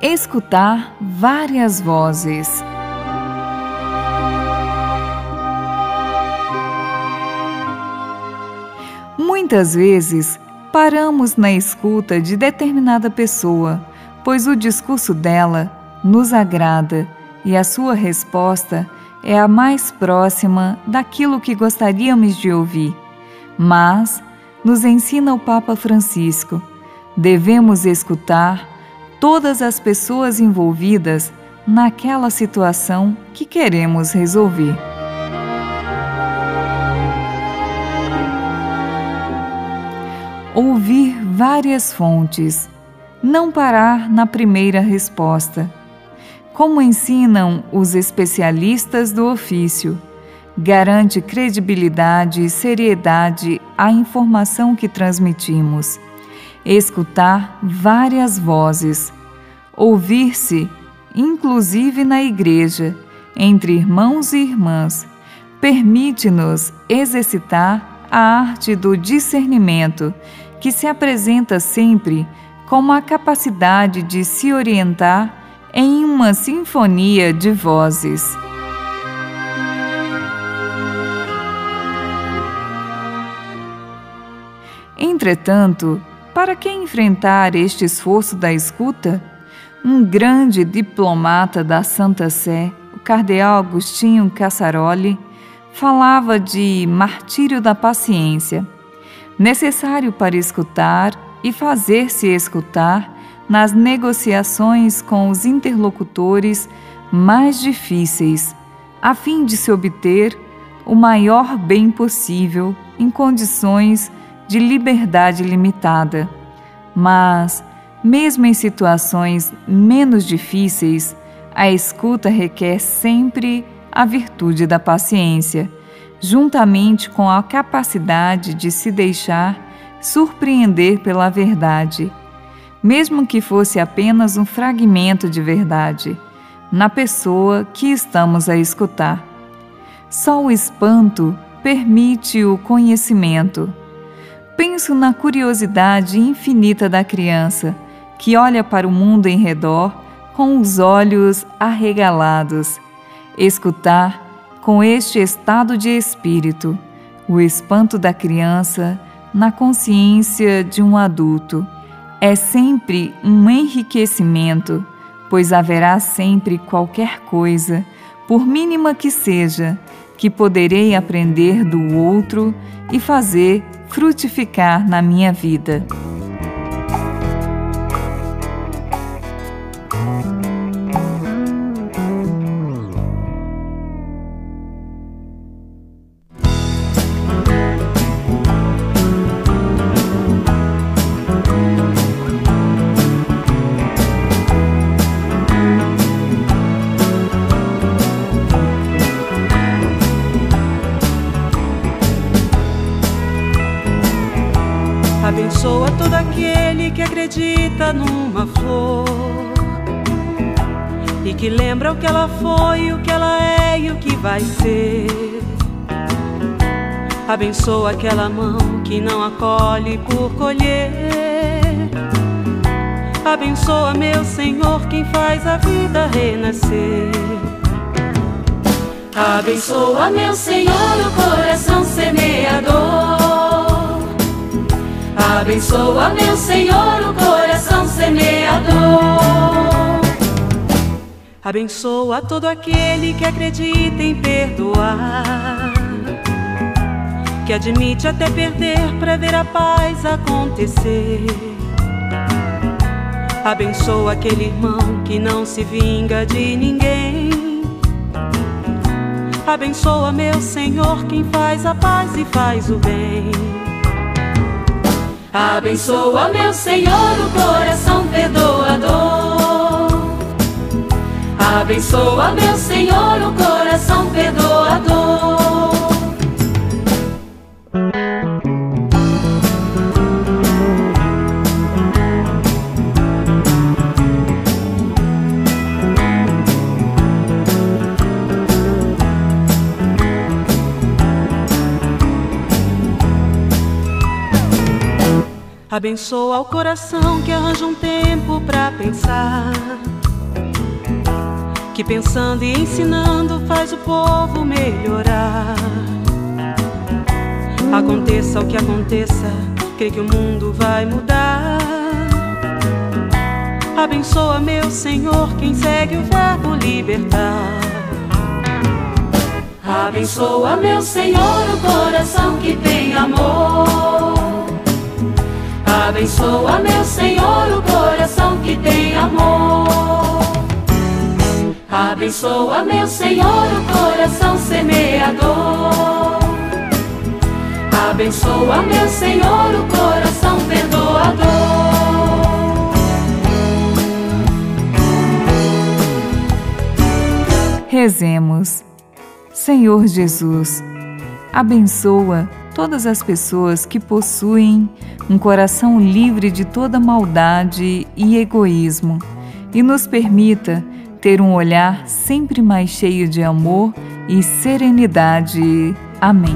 Escutar várias vozes. Muitas vezes paramos na escuta de determinada pessoa, pois o discurso dela nos agrada e a sua resposta é a mais próxima daquilo que gostaríamos de ouvir. Mas, nos ensina o Papa Francisco, devemos escutar todas as pessoas envolvidas naquela situação que queremos resolver. Ouvir várias fontes, não parar na primeira resposta. Como ensinam os especialistas do ofício, garante credibilidade e seriedade à informação que transmitimos escutar várias vozes, ouvir-se, inclusive na igreja, entre irmãos e irmãs, permite-nos exercitar a arte do discernimento, que se apresenta sempre como a capacidade de se orientar em uma sinfonia de vozes. Entretanto, para que enfrentar este esforço da escuta? Um grande diplomata da Santa Sé, o cardeal Agostinho Cassaroli, falava de martírio da paciência, necessário para escutar e fazer-se escutar nas negociações com os interlocutores mais difíceis, a fim de se obter o maior bem possível em condições de liberdade limitada. Mas, mesmo em situações menos difíceis, a escuta requer sempre a virtude da paciência, juntamente com a capacidade de se deixar surpreender pela verdade, mesmo que fosse apenas um fragmento de verdade, na pessoa que estamos a escutar. Só o espanto permite o conhecimento Penso na curiosidade infinita da criança que olha para o mundo em redor com os olhos arregalados. Escutar com este estado de espírito o espanto da criança na consciência de um adulto é sempre um enriquecimento, pois haverá sempre qualquer coisa, por mínima que seja, que poderei aprender do outro e fazer frutificar na minha vida. Abençoa todo aquele que acredita numa flor e que lembra o que ela foi, o que ela é e o que vai ser. Abençoa aquela mão que não acolhe por colher. Abençoa, meu Senhor, quem faz a vida renascer. Abençoa, meu Senhor, o coração semeador. Abençoa, meu Senhor, o coração semeador. Abençoa todo aquele que acredita em perdoar, que admite até perder para ver a paz acontecer. Abençoa aquele irmão que não se vinga de ninguém. Abençoa, meu Senhor, quem faz a paz e faz o bem. Abençoa, meu Senhor, o coração perdoador. Abençoa, meu Senhor, o coração perdoador. Abençoa o coração que arranja um tempo pra pensar. Que pensando e ensinando faz o povo melhorar. Aconteça o que aconteça, crê que o mundo vai mudar. Abençoa, meu Senhor, quem segue o verbo libertar. Abençoa, meu Senhor, o coração que tem amor. Abençoa, meu Senhor, o coração que tem amor. Abençoa, meu Senhor, o coração semeador. Abençoa, meu Senhor, o coração perdoador. Rezemos. Senhor Jesus, abençoa todas as pessoas que possuem um coração livre de toda maldade e egoísmo e nos permita ter um olhar sempre mais cheio de amor e serenidade. Amém.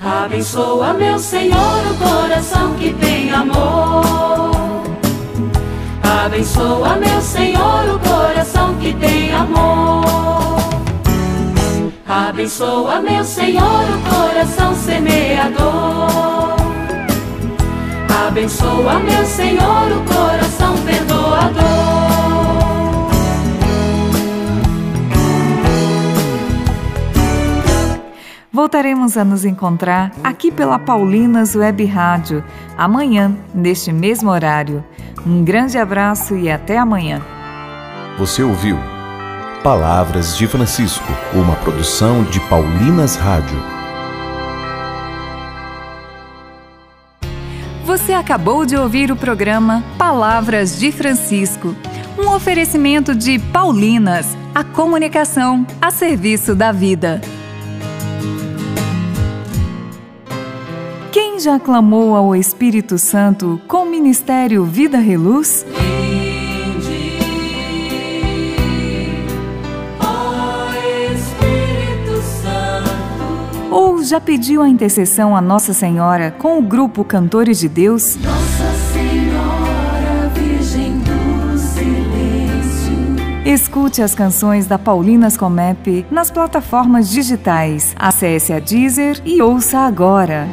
Abençoa, meu Senhor, o coração que tem amor. Abençoa, meu Senhor, o coração que tem amor. Abençoa, meu Senhor, o coração semeador. Abençoa, meu Senhor, o coração perdoador. Voltaremos a nos encontrar aqui pela Paulinas Web Rádio, amanhã, neste mesmo horário. Um grande abraço e até amanhã. Você ouviu Palavras de Francisco, uma produção de Paulinas Rádio. Você acabou de ouvir o programa Palavras de Francisco, um oferecimento de Paulinas, a comunicação a serviço da vida. Quem já clamou ao Espírito Santo com o ministério Vida Reluz? Já pediu a intercessão a Nossa Senhora com o grupo Cantores de Deus? Nossa Senhora, Virgem do Silêncio. Escute as canções da Paulinas Comep nas plataformas digitais. Acesse a Deezer e ouça agora.